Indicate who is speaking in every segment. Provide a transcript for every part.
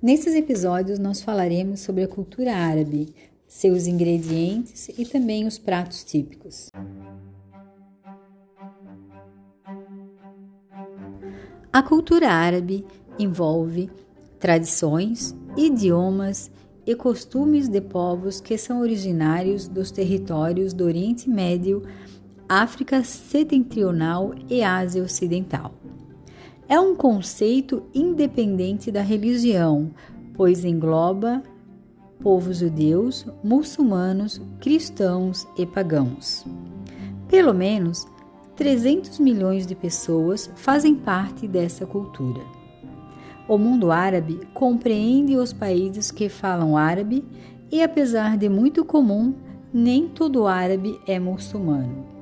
Speaker 1: Nesses episódios, nós falaremos sobre a cultura árabe, seus ingredientes e também os pratos típicos. A cultura árabe envolve tradições, idiomas e costumes de povos que são originários dos territórios do Oriente Médio, África Setentrional e Ásia Ocidental. É um conceito independente da religião, pois engloba povos judeus, muçulmanos, cristãos e pagãos. Pelo menos 300 milhões de pessoas fazem parte dessa cultura. O mundo árabe compreende os países que falam árabe e, apesar de muito comum, nem todo árabe é muçulmano.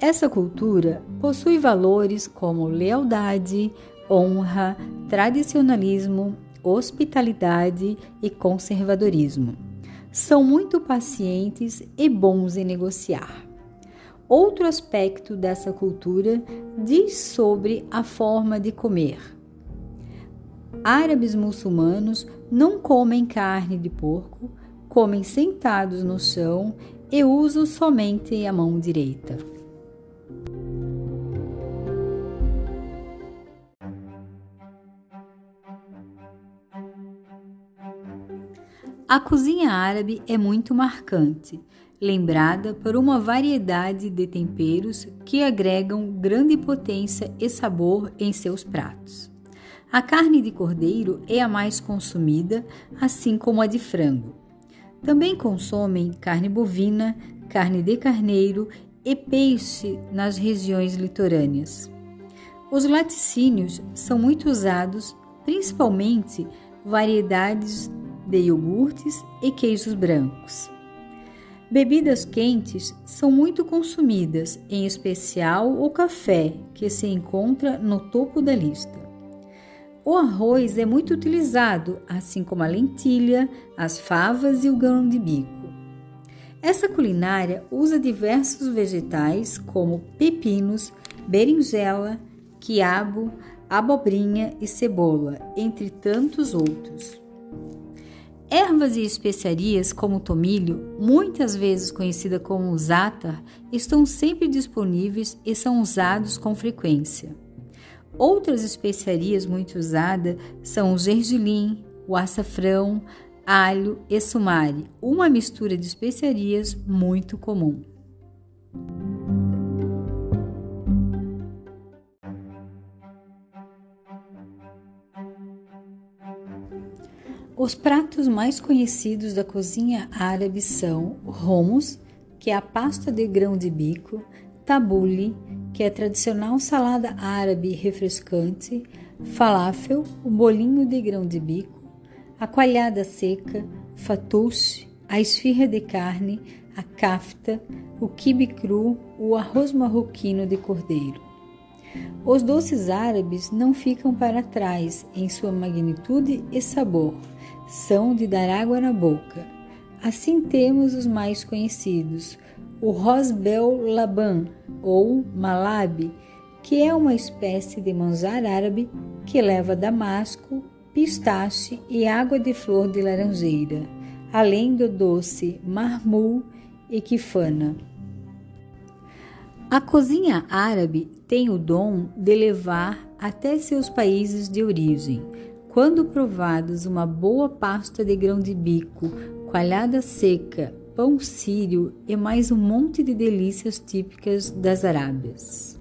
Speaker 1: Essa cultura possui valores como lealdade, honra, tradicionalismo, hospitalidade e conservadorismo. São muito pacientes e bons em negociar. Outro aspecto dessa cultura diz sobre a forma de comer. Árabes muçulmanos não comem carne de porco, comem sentados no chão e usam somente a mão direita. A cozinha árabe é muito marcante lembrada por uma variedade de temperos que agregam grande potência e sabor em seus pratos. A carne de cordeiro é a mais consumida, assim como a de frango. Também consomem carne bovina, carne de carneiro e peixe nas regiões litorâneas. Os laticínios são muito usados, principalmente variedades de iogurtes e queijos brancos. Bebidas quentes são muito consumidas, em especial o café, que se encontra no topo da lista. O arroz é muito utilizado, assim como a lentilha, as favas e o grão de bico. Essa culinária usa diversos vegetais como pepinos, berinjela, quiabo, abobrinha e cebola, entre tantos outros. Ervas e especiarias como o tomilho, muitas vezes conhecida como zátar, estão sempre disponíveis e são usados com frequência. Outras especiarias muito usadas são o gergelim, o açafrão, alho e sumari, uma mistura de especiarias muito comum. Os pratos mais conhecidos da cozinha árabe são hummus, que é a pasta de grão de bico, tabule, que é a tradicional salada árabe refrescante, falafel, o bolinho de grão de bico, a coalhada seca, fatouche, a esfirra de carne, a kafta, o quibe cru, o arroz marroquino de cordeiro. Os doces árabes não ficam para trás em sua magnitude e sabor são de dar água na boca. Assim temos os mais conhecidos, o Rosbel Laban ou Malab, que é uma espécie de manjar árabe que leva damasco, pistache e água de flor de laranjeira, além do doce marmul e kifana. A cozinha árabe tem o dom de levar até seus países de origem quando provados uma boa pasta de grão de bico, coalhada seca, pão sírio e mais um monte de delícias típicas das Arábias.